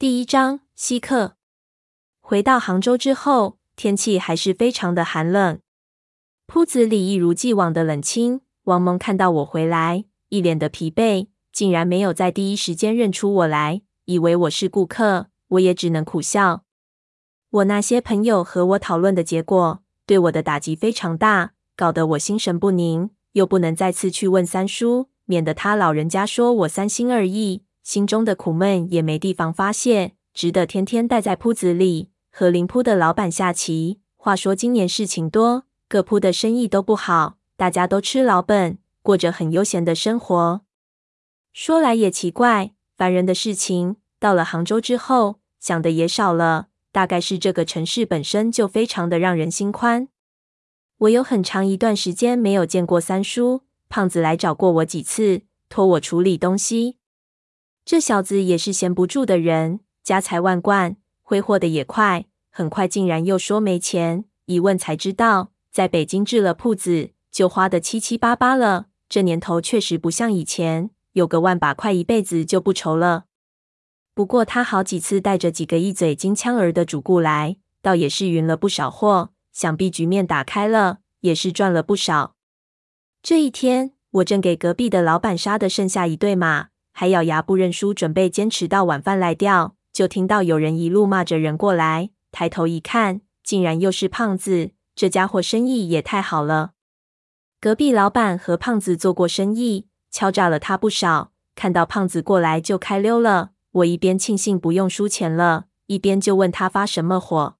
第一章稀客。回到杭州之后，天气还是非常的寒冷，铺子里一如既往的冷清。王蒙看到我回来，一脸的疲惫，竟然没有在第一时间认出我来，以为我是顾客。我也只能苦笑。我那些朋友和我讨论的结果，对我的打击非常大，搞得我心神不宁，又不能再次去问三叔，免得他老人家说我三心二意，心中的苦闷也没地方发泄，只得天天待在铺子里，和邻铺的老板下棋。话说今年事情多，各铺的生意都不好，大家都吃老本，过着很悠闲的生活。说来也奇怪，烦人的事情，到了杭州之后，想的也少了。大概是这个城市本身就非常的让人心宽。我有很长一段时间没有见过三叔，胖子来找过我几次，托我处理东西。这小子也是闲不住的人，家财万贯，挥霍的也快，很快竟然又说没钱。一问才知道，在北京置了铺子，就花的七七八八了。这年头确实不像以前，有个万把块，一辈子就不愁了。不过他好几次带着几个一嘴金枪儿的主顾来，倒也是匀了不少货，想必局面打开了，也是赚了不少。这一天，我正给隔壁的老板杀的剩下一对马，还咬牙不认输，准备坚持到晚饭来钓，就听到有人一路骂着人过来，抬头一看，竟然又是胖子。这家伙生意也太好了。隔壁老板和胖子做过生意，敲诈了他不少，看到胖子过来就开溜了。我一边庆幸不用输钱了，一边就问他发什么火。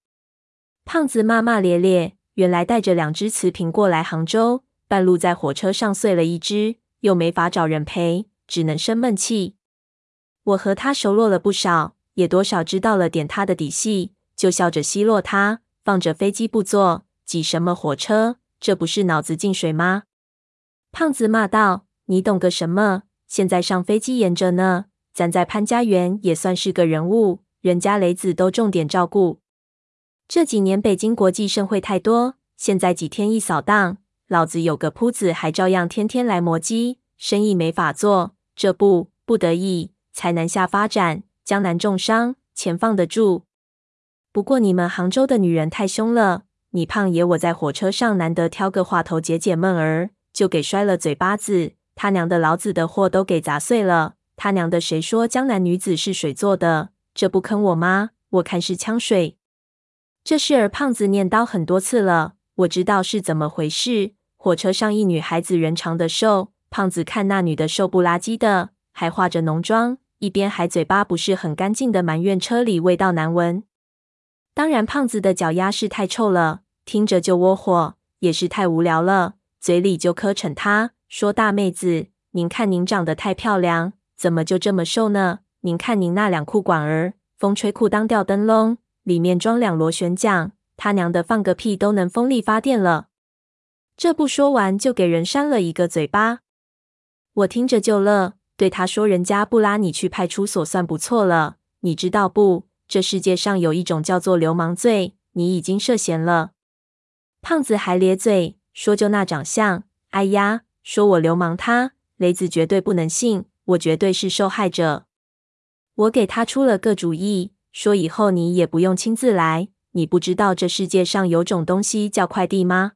胖子骂骂咧咧，原来带着两只瓷瓶过来杭州，半路在火车上碎了一只，又没法找人赔，只能生闷气。我和他熟络了不少，也多少知道了点他的底细，就笑着奚落他：放着飞机不坐，挤什么火车？这不是脑子进水吗？胖子骂道：“你懂个什么？现在上飞机严着呢。”咱在潘家园也算是个人物，人家雷子都重点照顾。这几年北京国际盛会太多，现在几天一扫荡，老子有个铺子还照样天天来磨叽，生意没法做。这不不得已才南下发展，江南重商，钱放得住。不过你们杭州的女人太凶了，你胖爷我在火车上难得挑个话头解解闷儿，就给摔了嘴巴子，他娘的老子的货都给砸碎了。他娘的，谁说江南女子是水做的？这不坑我吗？我看是呛水。这事儿胖子念叨很多次了，我知道是怎么回事。火车上一女孩子人长得瘦，胖子看那女的瘦不拉几的，还化着浓妆，一边还嘴巴不是很干净的埋怨车里味道难闻。当然，胖子的脚丫是太臭了，听着就窝火，也是太无聊了，嘴里就磕碜他说：“大妹子，您看您长得太漂亮。”怎么就这么瘦呢？您看您那两裤管儿，风吹裤裆吊灯笼，里面装两螺旋桨，他娘的放个屁都能风力发电了。这不说完就给人扇了一个嘴巴。我听着就乐，对他说：“人家不拉你去派出所算不错了，你知道不？这世界上有一种叫做流氓罪，你已经涉嫌了。”胖子还咧嘴说：“就那长相，哎呀，说我流氓他，雷子绝对不能信。”我绝对是受害者。我给他出了个主意，说以后你也不用亲自来。你不知道这世界上有种东西叫快递吗？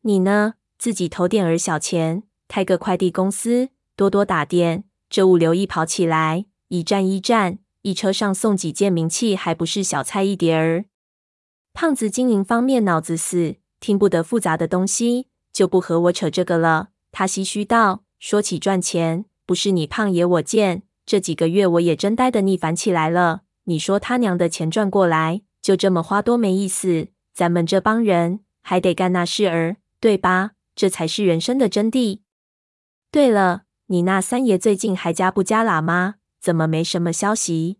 你呢，自己投点儿小钱，开个快递公司，多多打点，这物流一跑起来，一站一站，一车上送几件名器，还不是小菜一碟儿？胖子经营方面脑子死，听不得复杂的东西，就不和我扯这个了。他唏嘘道：“说起赚钱。”不是你胖爷我贱，这几个月我也真呆得腻烦起来了。你说他娘的钱赚过来，就这么花多没意思。咱们这帮人还得干那事儿，对吧？这才是人生的真谛。对了，你那三爷最近还加不加喇嘛？怎么没什么消息？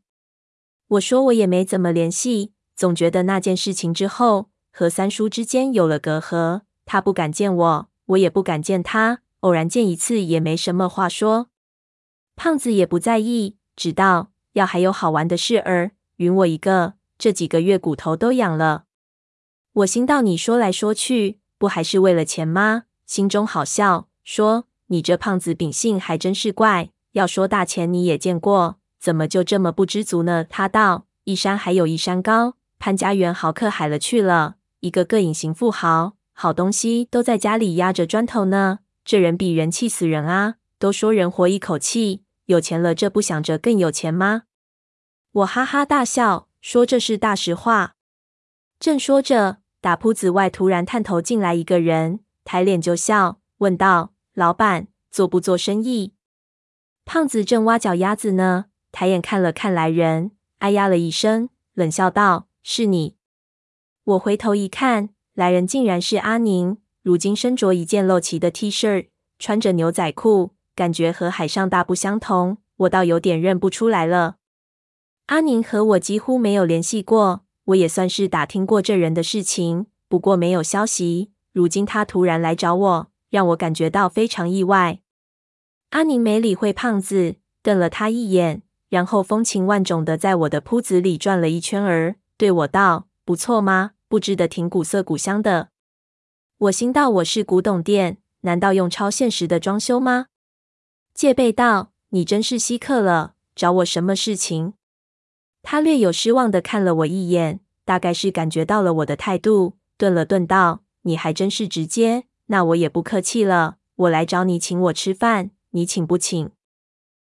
我说我也没怎么联系，总觉得那件事情之后和三叔之间有了隔阂，他不敢见我，我也不敢见他，偶然见一次也没什么话说。胖子也不在意，只道要还有好玩的事儿，允我一个。这几个月骨头都痒了。我心道你说来说去，不还是为了钱吗？心中好笑，说你这胖子秉性还真是怪。要说大钱你也见过，怎么就这么不知足呢？”他道：“一山还有一山高，潘家园豪客海了去了，一个个隐形富豪，好东西都在家里压着砖头呢。这人比人气死人啊！都说人活一口气，有钱了这不想着更有钱吗？”我哈哈大笑，说：“这是大实话。”正说着，打铺子外突然探头进来一个人，抬脸就笑，问道：“老板，做不做生意？”胖子正挖脚丫子呢，抬眼看了看来人，哎呀了一声，冷笑道：“是你。”我回头一看，来人竟然是阿宁。如今身着一件露脐的 T 恤，穿着牛仔裤，感觉和海上大不相同，我倒有点认不出来了。阿宁和我几乎没有联系过。我也算是打听过这人的事情，不过没有消息。如今他突然来找我，让我感觉到非常意外。阿宁没理会胖子，瞪了他一眼，然后风情万种的在我的铺子里转了一圈儿，对我道：“不错吗？布置的挺古色古香的。”我心道：“我是古董店，难道用超现实的装修吗？”戒备道：“你真是稀客了，找我什么事情？”他略有失望的看了我一眼，大概是感觉到了我的态度，顿了顿道：“你还真是直接，那我也不客气了。我来找你请我吃饭，你请不请？”